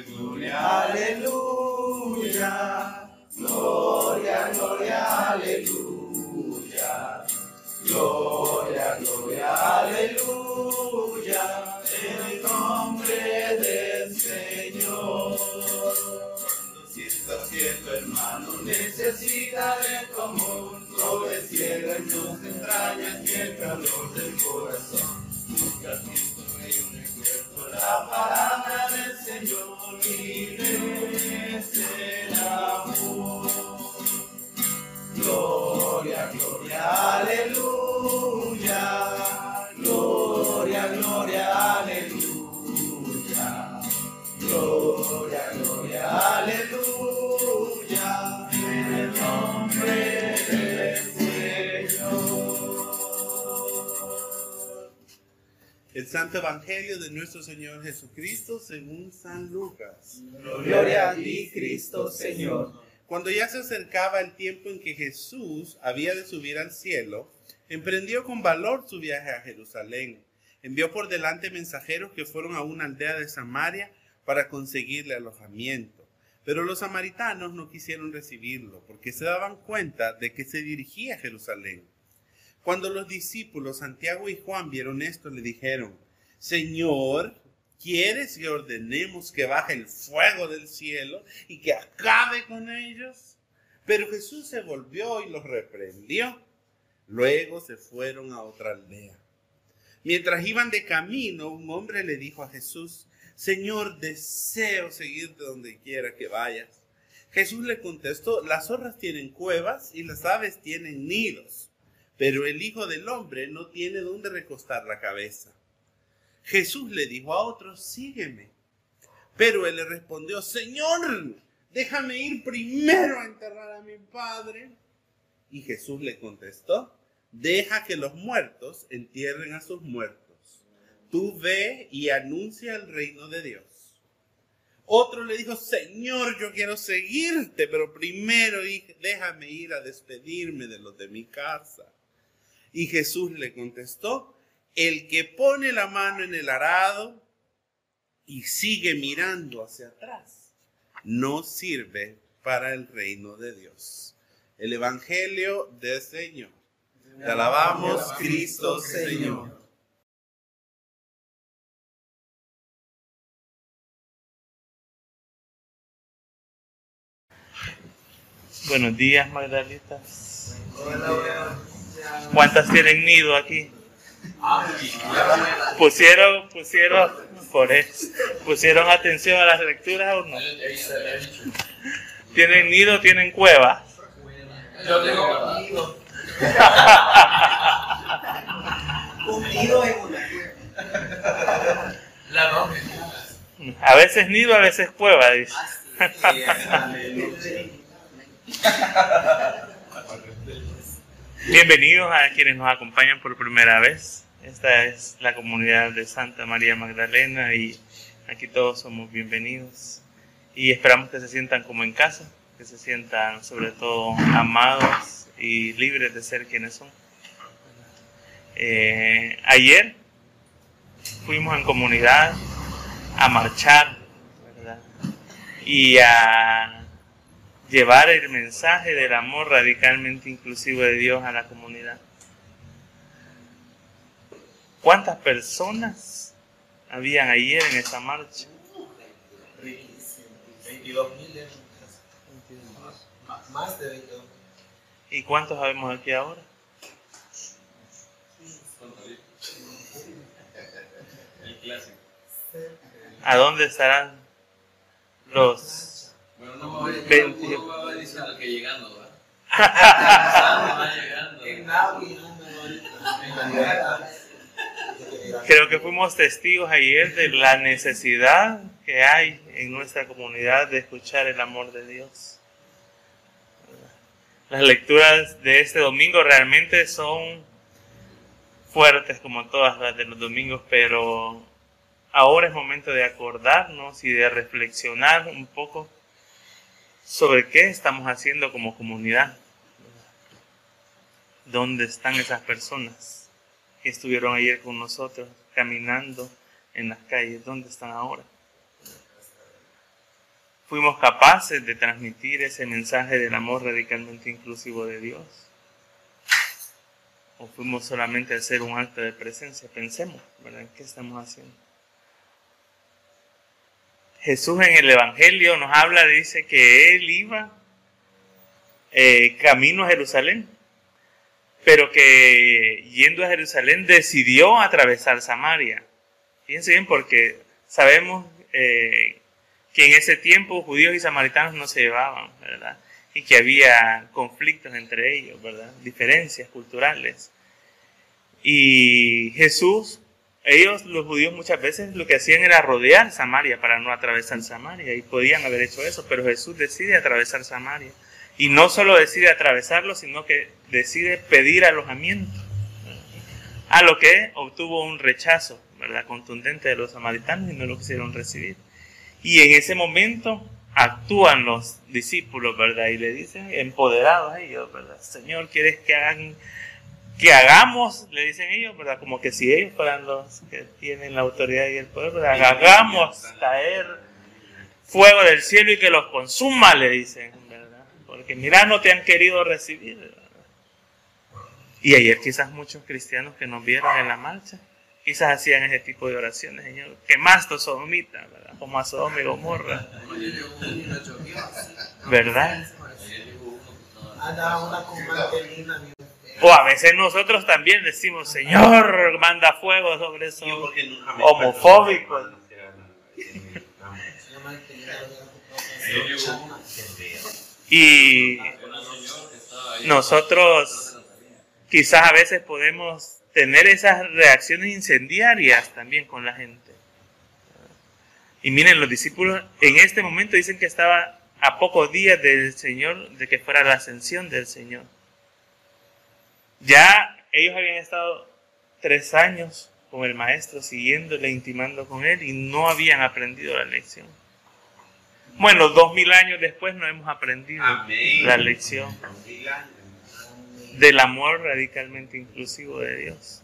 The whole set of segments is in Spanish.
gloria, aleluya. Gloria, gloria, aleluya. Gloria, gloria, aleluya. En el nombre del Señor. Cuando sientas que tu hermano necesita de tu amor, no le cierres tus entrañas y el calor del corazón. Busca la palabra del Señor y el amor. Gloria, gloria, aleluya. Santo Evangelio de nuestro Señor Jesucristo según San Lucas. Gloria a ti, Cristo Señor. Cuando ya se acercaba el tiempo en que Jesús había de subir al cielo, emprendió con valor su viaje a Jerusalén. Envió por delante mensajeros que fueron a una aldea de Samaria para conseguirle alojamiento. Pero los samaritanos no quisieron recibirlo porque se daban cuenta de que se dirigía a Jerusalén. Cuando los discípulos Santiago y Juan vieron esto, le dijeron, Señor, ¿quieres que ordenemos que baje el fuego del cielo y que acabe con ellos? Pero Jesús se volvió y los reprendió. Luego se fueron a otra aldea. Mientras iban de camino, un hombre le dijo a Jesús, Señor, deseo seguirte donde quiera que vayas. Jesús le contestó, las zorras tienen cuevas y las aves tienen nidos, pero el Hijo del Hombre no tiene dónde recostar la cabeza. Jesús le dijo a otros, sígueme. Pero él le respondió, Señor, déjame ir primero a enterrar a mi padre. Y Jesús le contestó, deja que los muertos entierren a sus muertos. Tú ve y anuncia el reino de Dios. Otro le dijo, Señor, yo quiero seguirte, pero primero déjame ir a despedirme de los de mi casa. Y Jesús le contestó, el que pone la mano en el arado y sigue mirando hacia atrás, no sirve para el reino de Dios. El Evangelio del Señor. Te alabamos, Cristo Señor. Buenos días, Magdalitas. ¿Cuántas tienen nido aquí? Pusieron, pusieron, por eso, pusieron atención a las lecturas o no? ¿Tienen nido, tienen cueva? Yo tengo nido. Un nido en una cueva. La A veces nido, a veces cueva, dice. Bienvenidos a quienes nos acompañan por primera vez. Esta es la comunidad de Santa María Magdalena y aquí todos somos bienvenidos. Y esperamos que se sientan como en casa, que se sientan sobre todo amados y libres de ser quienes son. Eh, ayer fuimos en comunidad a marchar ¿verdad? y a llevar el mensaje del amor radicalmente inclusivo de Dios a la comunidad. ¿Cuántas personas habían ayer en esa marcha? 22 mil más de 22 ¿Y cuántos sabemos aquí ahora? El clásico. ¿A dónde estarán los Bueno, no va a Veinte. uno va diciendo que llegando, ¿verdad? va llegando. En Navi, ahorita. Creo que fuimos testigos ayer de la necesidad que hay en nuestra comunidad de escuchar el amor de Dios. Las lecturas de este domingo realmente son fuertes como todas las de los domingos, pero ahora es momento de acordarnos y de reflexionar un poco sobre qué estamos haciendo como comunidad. ¿Dónde están esas personas que estuvieron ayer con nosotros caminando en las calles? ¿Dónde están ahora? fuimos capaces de transmitir ese mensaje del amor radicalmente inclusivo de Dios. O fuimos solamente a hacer un acto de presencia. Pensemos, ¿verdad? ¿Qué estamos haciendo? Jesús en el Evangelio nos habla, dice que Él iba eh, camino a Jerusalén, pero que yendo a Jerusalén decidió atravesar Samaria. Fíjense bien, porque sabemos eh, que en ese tiempo judíos y samaritanos no se llevaban, ¿verdad? Y que había conflictos entre ellos, ¿verdad? Diferencias culturales. Y Jesús ellos, los judíos, muchas veces lo que hacían era rodear Samaria para no atravesar Samaria y podían haber hecho eso, pero Jesús decide atravesar Samaria. Y no solo decide atravesarlo, sino que decide pedir alojamiento, a lo que obtuvo un rechazo ¿verdad? contundente de los samaritanos y no lo quisieron recibir. Y en ese momento actúan los discípulos, ¿verdad? Y le dicen, empoderados ellos, ¿verdad? Señor, ¿quieres que hagan que hagamos, le dicen ellos, ¿verdad? Como que si ellos fueran los que tienen la autoridad y el poder, ¿verdad? Hagamos caer fuego del cielo y que los consuma, le dicen, ¿verdad? Porque mira, no te han querido recibir, ¿verdad? Y ayer quizás muchos cristianos que nos vieron en la marcha, quizás hacían ese tipo de oraciones, Señor, que más te sodomita, ¿verdad? Como a Sodoma y Gomorra. ¿Verdad? una con mantelina, o a veces nosotros también decimos, Señor, manda fuego sobre esos homofóbicos. Y nosotros quizás a veces podemos tener esas reacciones incendiarias también con la gente. Y miren, los discípulos en este momento dicen que estaba a pocos días del Señor, de que fuera la ascensión del Señor. Ya ellos habían estado tres años con el maestro, siguiéndole, intimando con él y no habían aprendido la lección. Bueno, dos mil años después no hemos aprendido la lección del amor radicalmente inclusivo de Dios.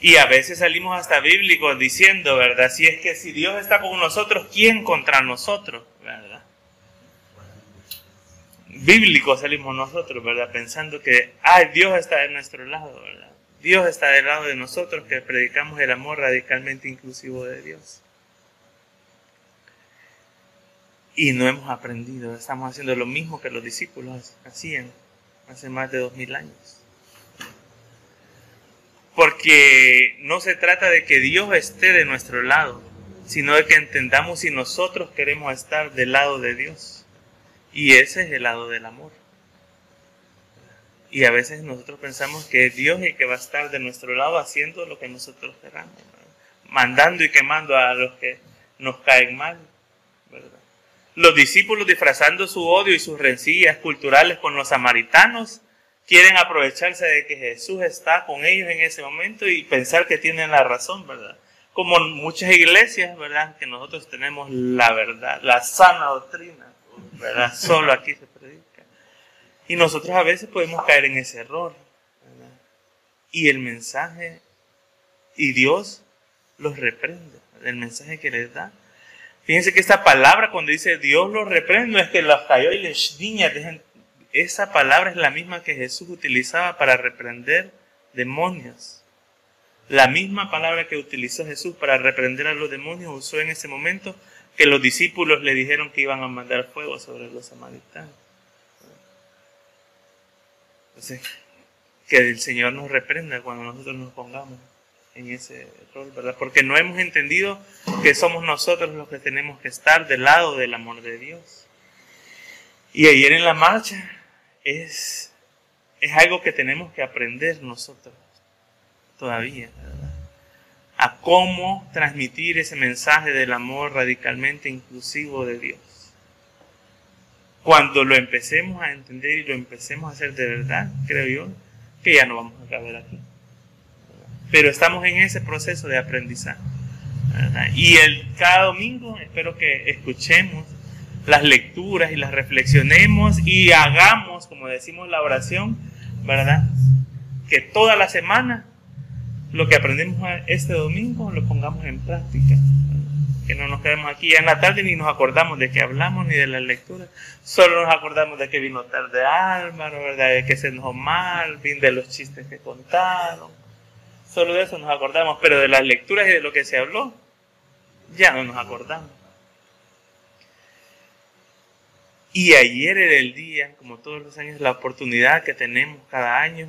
Y a veces salimos hasta bíblicos diciendo, ¿verdad? Si es que si Dios está con nosotros, ¿quién contra nosotros? Bíblicos salimos nosotros, ¿verdad? Pensando que, ay, Dios está de nuestro lado, ¿verdad? Dios está del lado de nosotros que predicamos el amor radicalmente inclusivo de Dios. Y no hemos aprendido, estamos haciendo lo mismo que los discípulos hacían hace más de dos mil años. Porque no se trata de que Dios esté de nuestro lado, sino de que entendamos si nosotros queremos estar del lado de Dios. Y ese es el lado del amor. Y a veces nosotros pensamos que es Dios el que va a estar de nuestro lado haciendo lo que nosotros queramos, mandando y quemando a los que nos caen mal. Los discípulos disfrazando su odio y sus rencillas culturales con los samaritanos quieren aprovecharse de que Jesús está con ellos en ese momento y pensar que tienen la razón, ¿verdad? Como muchas iglesias, ¿verdad? Que nosotros tenemos la verdad, la sana doctrina. ¿Verdad? Solo aquí se predica. Y nosotros a veces podemos caer en ese error. Y el mensaje, y Dios los reprende, el mensaje que les da. Fíjense que esta palabra cuando dice Dios los reprende, es que los cayó y les niña, esa palabra es la misma que Jesús utilizaba para reprender demonios. La misma palabra que utilizó Jesús para reprender a los demonios usó en ese momento que los discípulos le dijeron que iban a mandar fuego sobre los samaritanos. Entonces, que el Señor nos reprenda cuando nosotros nos pongamos en ese rol, ¿verdad? Porque no hemos entendido que somos nosotros los que tenemos que estar del lado del amor de Dios. Y ayer en la marcha es, es algo que tenemos que aprender nosotros todavía, ¿verdad? A cómo transmitir ese mensaje del amor radicalmente inclusivo de Dios. Cuando lo empecemos a entender y lo empecemos a hacer de verdad, creo yo, que ya no vamos a caber aquí. Pero estamos en ese proceso de aprendizaje. Y el, cada domingo espero que escuchemos las lecturas y las reflexionemos y hagamos, como decimos la oración, ¿verdad? Que toda la semana lo que aprendemos este domingo lo pongamos en práctica. Que no nos quedemos aquí ya en la tarde ni nos acordamos de que hablamos ni de la lectura. Solo nos acordamos de que vino tarde Álvaro, ¿verdad? De que se enojó mal, de los chistes que contaron. Solo de eso nos acordamos, pero de las lecturas y de lo que se habló, ya no nos acordamos. Y ayer era el día, como todos los años, la oportunidad que tenemos cada año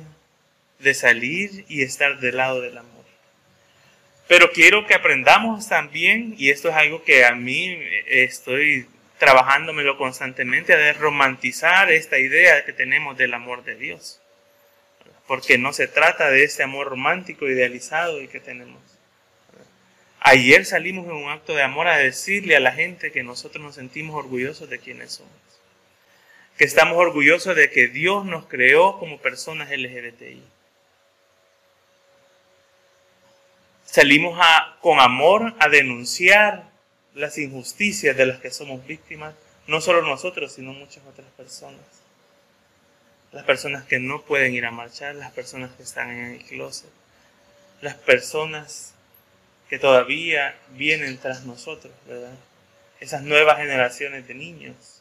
de salir y estar del lado del amor. Pero quiero que aprendamos también, y esto es algo que a mí estoy trabajándomelo constantemente, a romantizar esta idea que tenemos del amor de Dios. Porque no se trata de este amor romántico idealizado que tenemos. Ayer salimos en un acto de amor a decirle a la gente que nosotros nos sentimos orgullosos de quienes somos. Que estamos orgullosos de que Dios nos creó como personas LGBTI Salimos a, con amor a denunciar las injusticias de las que somos víctimas, no solo nosotros, sino muchas otras personas. Las personas que no pueden ir a marchar, las personas que están en el closet, las personas que todavía vienen tras nosotros, ¿verdad? Esas nuevas generaciones de niños.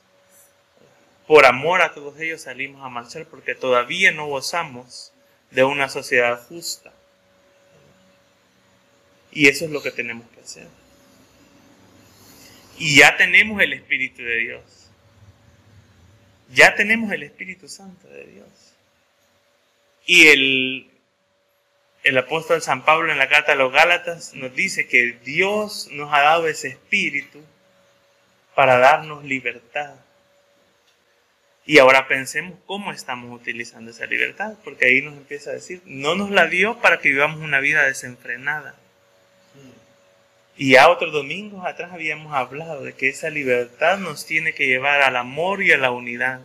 Por amor a todos ellos salimos a marchar porque todavía no gozamos de una sociedad justa. Y eso es lo que tenemos que hacer. Y ya tenemos el Espíritu de Dios. Ya tenemos el Espíritu Santo de Dios. Y el, el apóstol San Pablo en la carta a los Gálatas nos dice que Dios nos ha dado ese Espíritu para darnos libertad. Y ahora pensemos cómo estamos utilizando esa libertad, porque ahí nos empieza a decir, no nos la dio para que vivamos una vida desenfrenada. Y ya otros domingos atrás habíamos hablado de que esa libertad nos tiene que llevar al amor y a la unidad.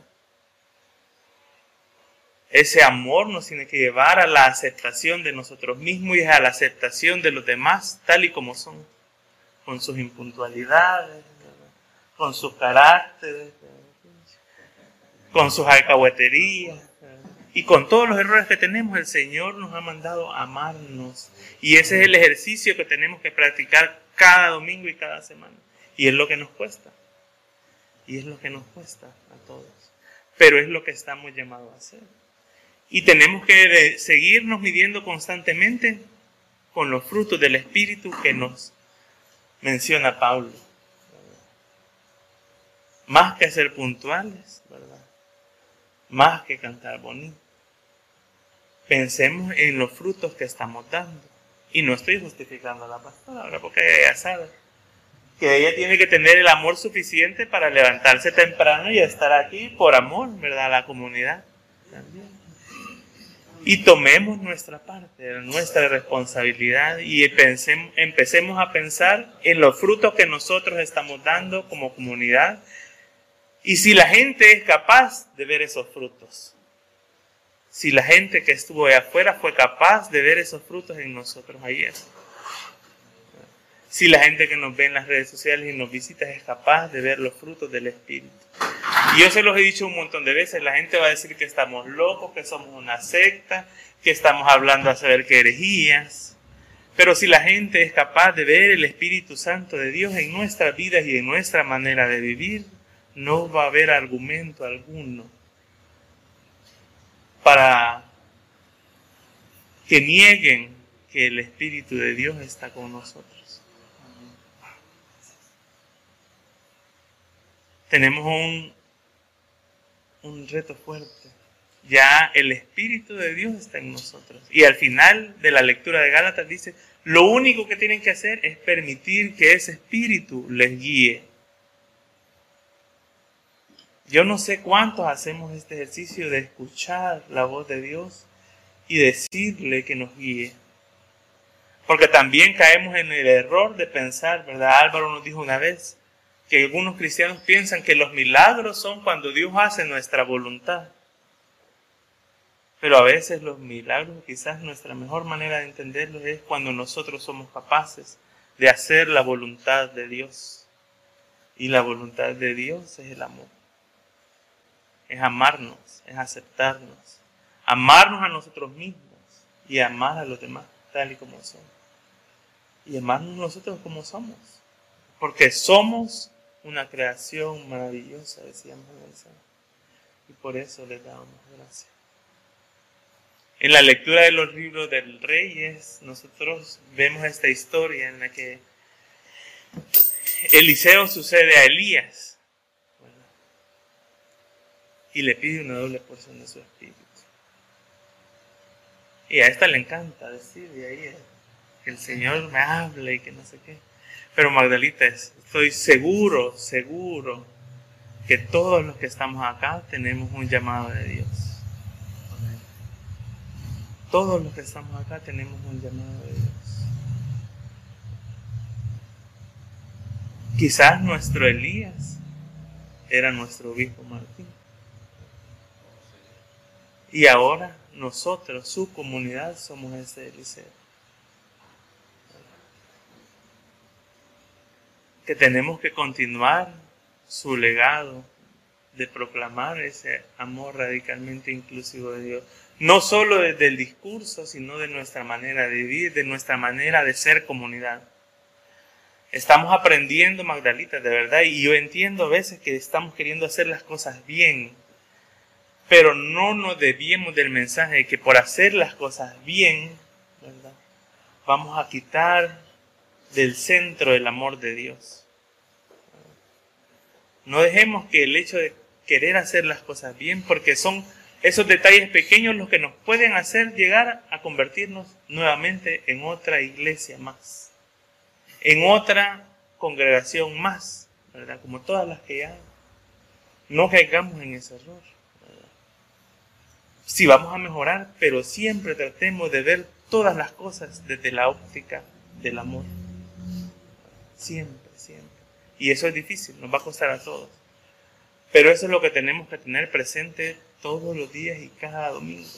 Ese amor nos tiene que llevar a la aceptación de nosotros mismos y a la aceptación de los demás tal y como son, con sus impuntualidades, con sus caracteres, con sus alcahueterías y con todos los errores que tenemos, el Señor nos ha mandado a amarnos. Y ese es el ejercicio que tenemos que practicar cada domingo y cada semana. Y es lo que nos cuesta. Y es lo que nos cuesta a todos. Pero es lo que estamos llamados a hacer. Y tenemos que seguirnos midiendo constantemente con los frutos del Espíritu que nos menciona Pablo. Más que ser puntuales, ¿verdad? Más que cantar bonito. Pensemos en los frutos que estamos dando. Y no estoy justificando a la pastora, porque ella sabe que ella tiene que tener el amor suficiente para levantarse temprano y estar aquí por amor, ¿verdad? A la comunidad también. Y tomemos nuestra parte, nuestra responsabilidad y pensemos, empecemos a pensar en los frutos que nosotros estamos dando como comunidad y si la gente es capaz de ver esos frutos si la gente que estuvo allá afuera fue capaz de ver esos frutos en nosotros ayer. Si la gente que nos ve en las redes sociales y nos visita es capaz de ver los frutos del Espíritu. Y yo se los he dicho un montón de veces, la gente va a decir que estamos locos, que somos una secta, que estamos hablando a saber qué herejías. Pero si la gente es capaz de ver el Espíritu Santo de Dios en nuestras vidas y en nuestra manera de vivir, no va a haber argumento alguno para que nieguen que el Espíritu de Dios está con nosotros. Tenemos un, un reto fuerte. Ya el Espíritu de Dios está en nosotros. Y al final de la lectura de Gálatas dice, lo único que tienen que hacer es permitir que ese Espíritu les guíe yo no sé cuántos hacemos este ejercicio de escuchar la voz de Dios y decirle que nos guíe. Porque también caemos en el error de pensar, ¿verdad? Álvaro nos dijo una vez que algunos cristianos piensan que los milagros son cuando Dios hace nuestra voluntad. Pero a veces los milagros, quizás nuestra mejor manera de entenderlos es cuando nosotros somos capaces de hacer la voluntad de Dios. Y la voluntad de Dios es el amor es amarnos, es aceptarnos, amarnos a nosotros mismos y amar a los demás tal y como son. Y amarnos nosotros como somos, Porque somos una creación maravillosa, decíamos en el. Y por eso le damos gracias. En la lectura de los libros del Reyes, nosotros vemos esta historia en la que Eliseo sucede a Elías y le pide una doble porción de su espíritu. Y a esta le encanta decir de ahí que el Señor me hable y que no sé qué. Pero Magdalita, estoy seguro, seguro que todos los que estamos acá tenemos un llamado de Dios. Todos los que estamos acá tenemos un llamado de Dios. Quizás nuestro Elías era nuestro obispo Martín. Y ahora nosotros, su comunidad, somos ese Eliseo. Que tenemos que continuar su legado de proclamar ese amor radicalmente inclusivo de Dios. No solo desde el discurso, sino de nuestra manera de vivir, de nuestra manera de ser comunidad. Estamos aprendiendo, Magdalita, de verdad, y yo entiendo a veces que estamos queriendo hacer las cosas bien, pero no nos debíamos del mensaje de que por hacer las cosas bien, vamos a quitar del centro el amor de Dios. No dejemos que el hecho de querer hacer las cosas bien, porque son esos detalles pequeños los que nos pueden hacer llegar a convertirnos nuevamente en otra iglesia más, en otra congregación más, ¿verdad? Como todas las que ya no caigamos en ese error. Si vamos a mejorar, pero siempre tratemos de ver todas las cosas desde la óptica del amor. Siempre, siempre. Y eso es difícil, nos va a costar a todos. Pero eso es lo que tenemos que tener presente todos los días y cada domingo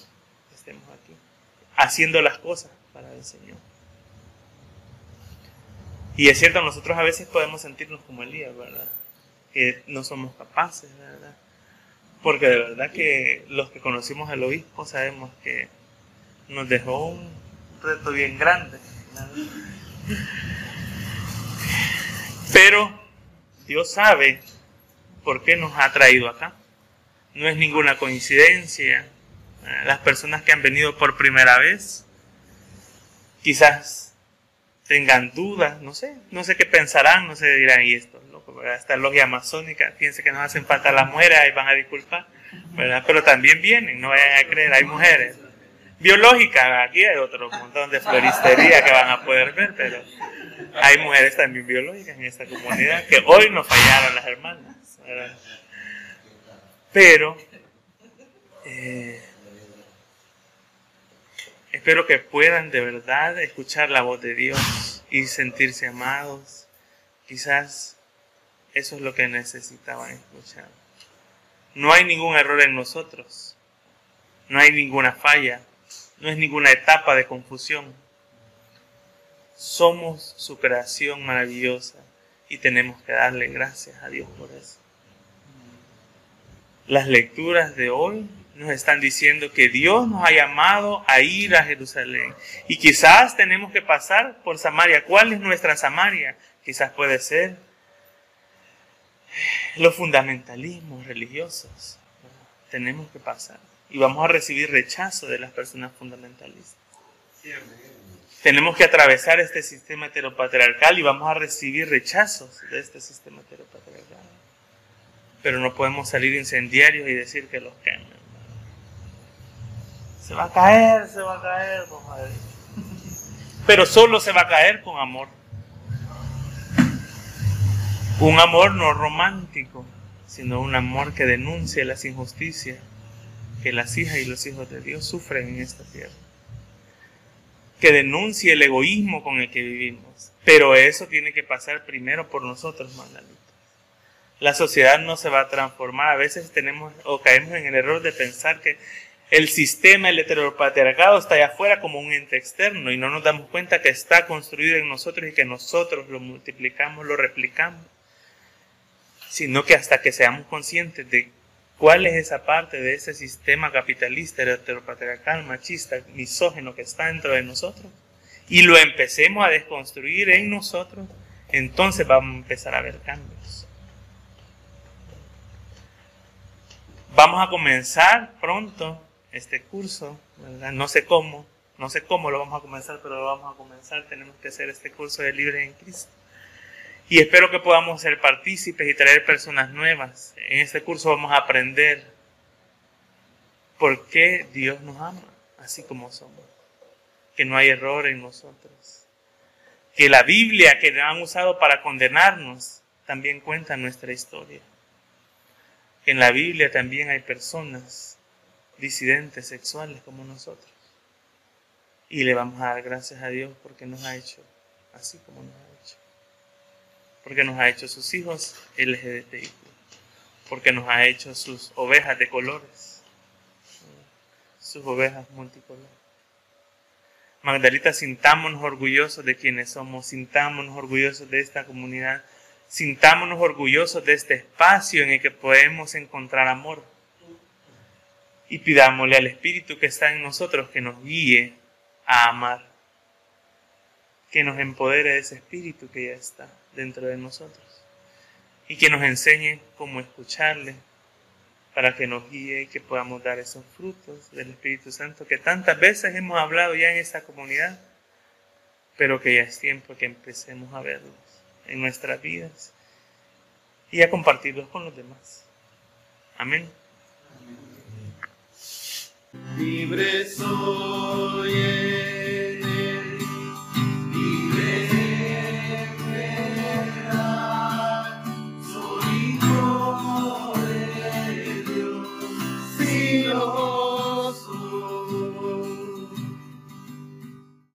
que estemos aquí, haciendo las cosas para el Señor. Y es cierto, nosotros a veces podemos sentirnos como Elías, ¿verdad? Que no somos capaces, ¿verdad? Porque de verdad que los que conocimos al obispo sabemos que nos dejó un reto bien grande. Pero Dios sabe por qué nos ha traído acá. No es ninguna coincidencia. Las personas que han venido por primera vez quizás tengan dudas, no sé, no sé qué pensarán, no sé, dirán, y esto esta logia amazónica, piense que nos hacen falta las mujeres, ahí van a disculpar, ¿verdad? Pero también vienen, no vayan a creer, hay mujeres. Biológicas, aquí hay otro montón de floristería que van a poder ver, pero hay mujeres también biológicas en esta comunidad que hoy nos fallaron las hermanas, ¿verdad? Pero, eh, espero que puedan de verdad escuchar la voz de Dios y sentirse amados. Quizás eso es lo que necesitaban escuchar. No hay ningún error en nosotros. No hay ninguna falla. No es ninguna etapa de confusión. Somos su creación maravillosa y tenemos que darle gracias a Dios por eso. Las lecturas de hoy nos están diciendo que Dios nos ha llamado a ir a Jerusalén. Y quizás tenemos que pasar por Samaria. ¿Cuál es nuestra Samaria? Quizás puede ser los fundamentalismos religiosos. Tenemos que pasar. Y vamos a recibir rechazo de las personas fundamentalistas. Tenemos que atravesar este sistema heteropatriarcal y vamos a recibir rechazos de este sistema heteropatriarcal. Pero no podemos salir incendiarios y decir que los quemen. Se va a caer, se va a caer, Pero solo se va a caer con amor. Un amor no romántico, sino un amor que denuncie las injusticias que las hijas y los hijos de Dios sufren en esta tierra. Que denuncie el egoísmo con el que vivimos. Pero eso tiene que pasar primero por nosotros, Magdalena. La sociedad no se va a transformar. A veces tenemos o caemos en el error de pensar que el sistema, el heteropatriarcado está allá afuera como un ente externo y no nos damos cuenta que está construido en nosotros y que nosotros lo multiplicamos, lo replicamos sino que hasta que seamos conscientes de cuál es esa parte de ese sistema capitalista, heteropatriarcal, machista, misógeno que está dentro de nosotros, y lo empecemos a desconstruir en nosotros, entonces vamos a empezar a ver cambios. Vamos a comenzar pronto este curso, ¿verdad? No sé cómo, no sé cómo lo vamos a comenzar, pero lo vamos a comenzar. Tenemos que hacer este curso de Libre en Cristo. Y espero que podamos ser partícipes y traer personas nuevas. En este curso vamos a aprender por qué Dios nos ama, así como somos. Que no hay error en nosotros. Que la Biblia que han usado para condenarnos también cuenta nuestra historia. Que en la Biblia también hay personas disidentes sexuales como nosotros. Y le vamos a dar gracias a Dios porque nos ha hecho así como nos ha hecho. Porque nos ha hecho sus hijos LGBTI. Porque nos ha hecho sus ovejas de colores. Sus ovejas multicolores. Magdalita, sintámonos orgullosos de quienes somos, sintámonos orgullosos de esta comunidad, sintámonos orgullosos de este espacio en el que podemos encontrar amor. Y pidámosle al Espíritu que está en nosotros que nos guíe a amar, que nos empodere de ese Espíritu que ya está dentro de nosotros y que nos enseñe cómo escucharle para que nos guíe y que podamos dar esos frutos del Espíritu Santo que tantas veces hemos hablado ya en esta comunidad, pero que ya es tiempo que empecemos a verlos en nuestras vidas y a compartirlos con los demás. Amén. Libre soy.